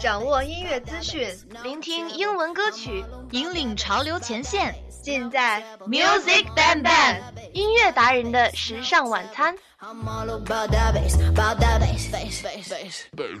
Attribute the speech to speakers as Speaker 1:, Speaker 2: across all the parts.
Speaker 1: 掌握音乐资讯，聆听英文歌曲，
Speaker 2: 引领潮流前线。
Speaker 1: 尽在 Music Bang Bang 音乐达人的时尚晚餐。
Speaker 3: I'm all about that bass, about that bass, bass, bass, bass.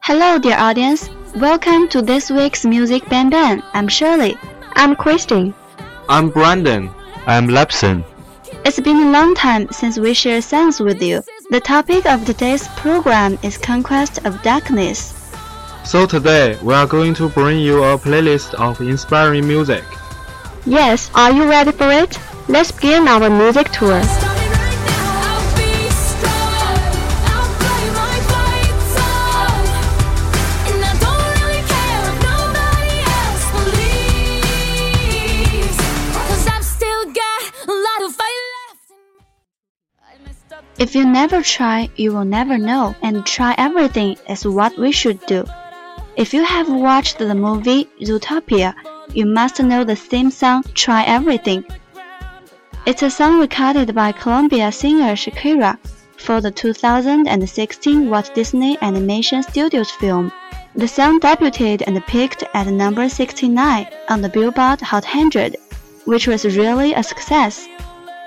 Speaker 4: Hello, dear audience. Welcome to this week's Music Bang Bang. I'm Shirley. I'm Christine.
Speaker 5: I'm Brandon. I'm Lepson.
Speaker 4: It's been a long time since we shared songs with you. The topic of today's program is Conquest of Darkness.
Speaker 5: So today we are going to bring you a playlist of inspiring music.
Speaker 4: Yes, are you ready for it? Let's begin our music tour.
Speaker 3: If
Speaker 4: you never try, you will never know, and try everything is what we should do. If you have watched the movie Zootopia, you must know the theme song Try Everything. It's a song recorded by Columbia singer Shakira for the 2016 Walt Disney Animation Studios film. The song debuted and peaked at number 69 on the Billboard Hot 100, which was really a success.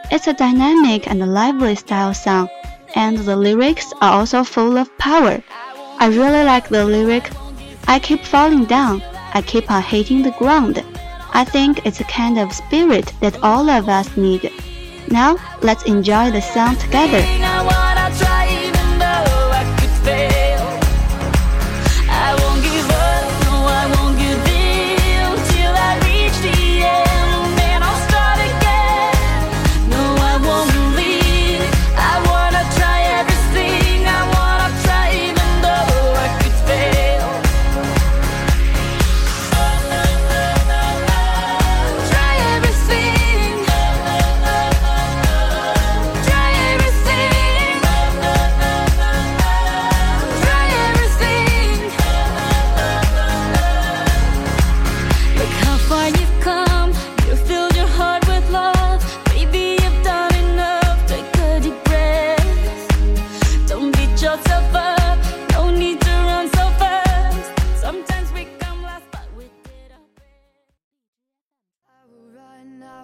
Speaker 4: It's a dynamic and lively style song, and the lyrics are also full of power. I really like the lyric, I keep falling down, I keep on hitting the ground. I think it's a kind of spirit that all of us need. Now, let's enjoy the song together.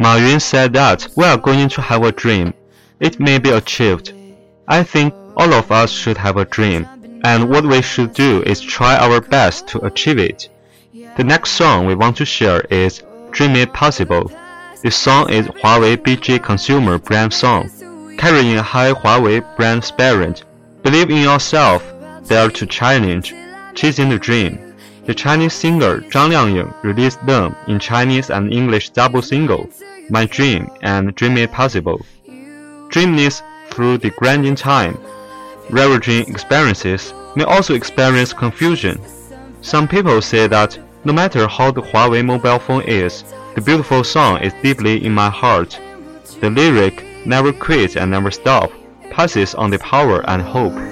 Speaker 5: Ma Yun said that we are going to have a dream. It may be achieved. I think all of us should have a dream, and what we should do is try our best to achieve it. The next song we want to share is Dream It Possible. This song is Huawei BG consumer brand song, carrying a high Huawei brand spirit. Believe in yourself, dare to challenge, chasing the dream. The Chinese singer Zhang Liangying released them in Chinese and English double single, My Dream and Dream It Possible. Dream this through the grinding time, ravaging experiences, may also experience confusion. Some people say that no matter how the Huawei mobile phone is, the beautiful song is deeply in my heart. The lyric never quits and never stop, passes on the power and hope.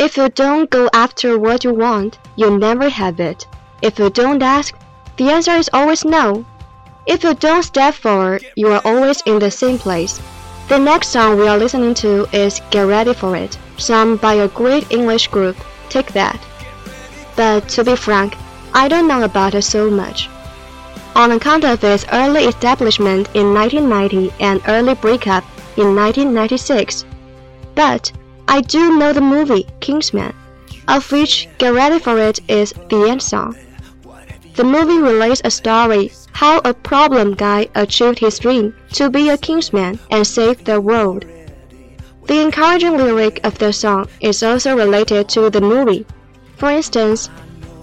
Speaker 6: If you don't go after what you want, you'll never have it. If you don't ask, the answer is always no. If you don't step forward, you are always in the same place. The next song we are listening to is Get Ready for It, sung by a great English group, Take That. But to be frank, I don't know about it so much. On account of its early establishment in 1990 and early breakup in 1996. But I do know the movie Kingsman, of which Get Ready for It is the end song. The movie relates a story how a problem guy achieved his dream to be a Kingsman and save the world. The encouraging lyric of the song is also related to the movie. For instance,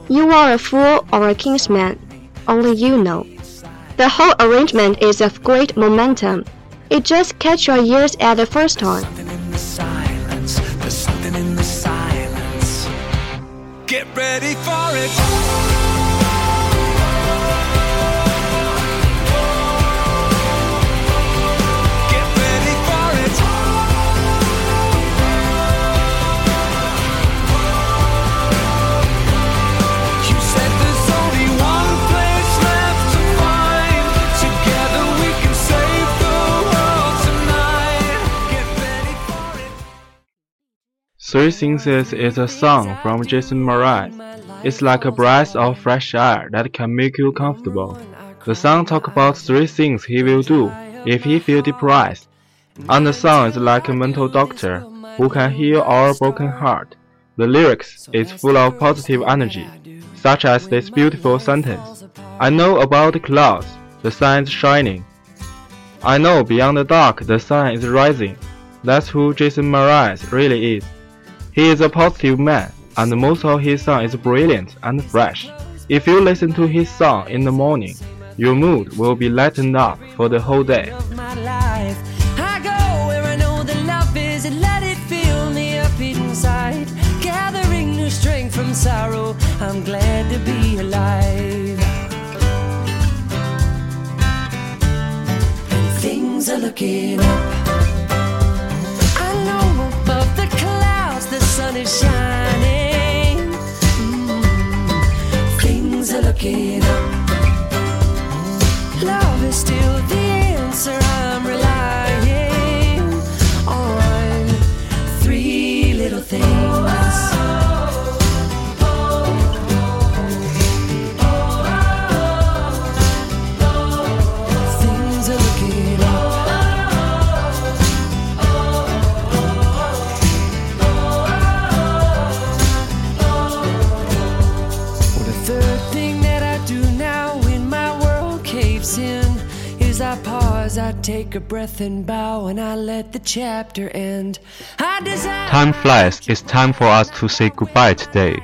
Speaker 6: you are a fool or a Kingsman, only you know. The whole arrangement is of great momentum. It just catch your ears at the first time.
Speaker 7: Get ready for it.
Speaker 5: Three Things is a song from Jason Mraz. It's like a breath of fresh air that can make you comfortable. The song talks about three things he will do if he feel depressed. And the song is like a mental doctor who can heal our broken heart. The lyrics is full of positive energy, such as this beautiful sentence. I know about the clouds, the sun is shining. I know beyond the dark the sun is rising. That's who Jason Mraz really is. He is a positive man, and most of his song is brilliant and fresh. If you listen to his song in the morning, your mood will be lightened up for the whole day.
Speaker 7: sorrow, I'm glad to be alive. And things are looking up. Is shining. Mm, things are looking up. Love is still the take a breath and bow, and I let the chapter end. I desire
Speaker 5: Time flies. It's time for us to say goodbye today.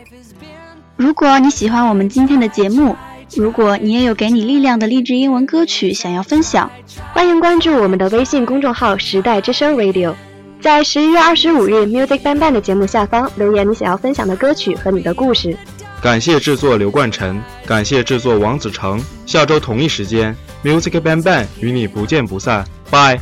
Speaker 4: 如果你喜欢我们今天的节目，如果你也有给你力量的励志英文歌曲想要分享，
Speaker 6: 欢迎关注我们的微信公众号“时代之声 Radio”。在十一月二十五日 Music Bang Bang 的节目下方留言你想要分享的歌曲和你的故事。
Speaker 7: 感谢制作刘冠晨，感谢制作王子成。下周同一时间，Music Bang Bang 与你不见不散。Bye。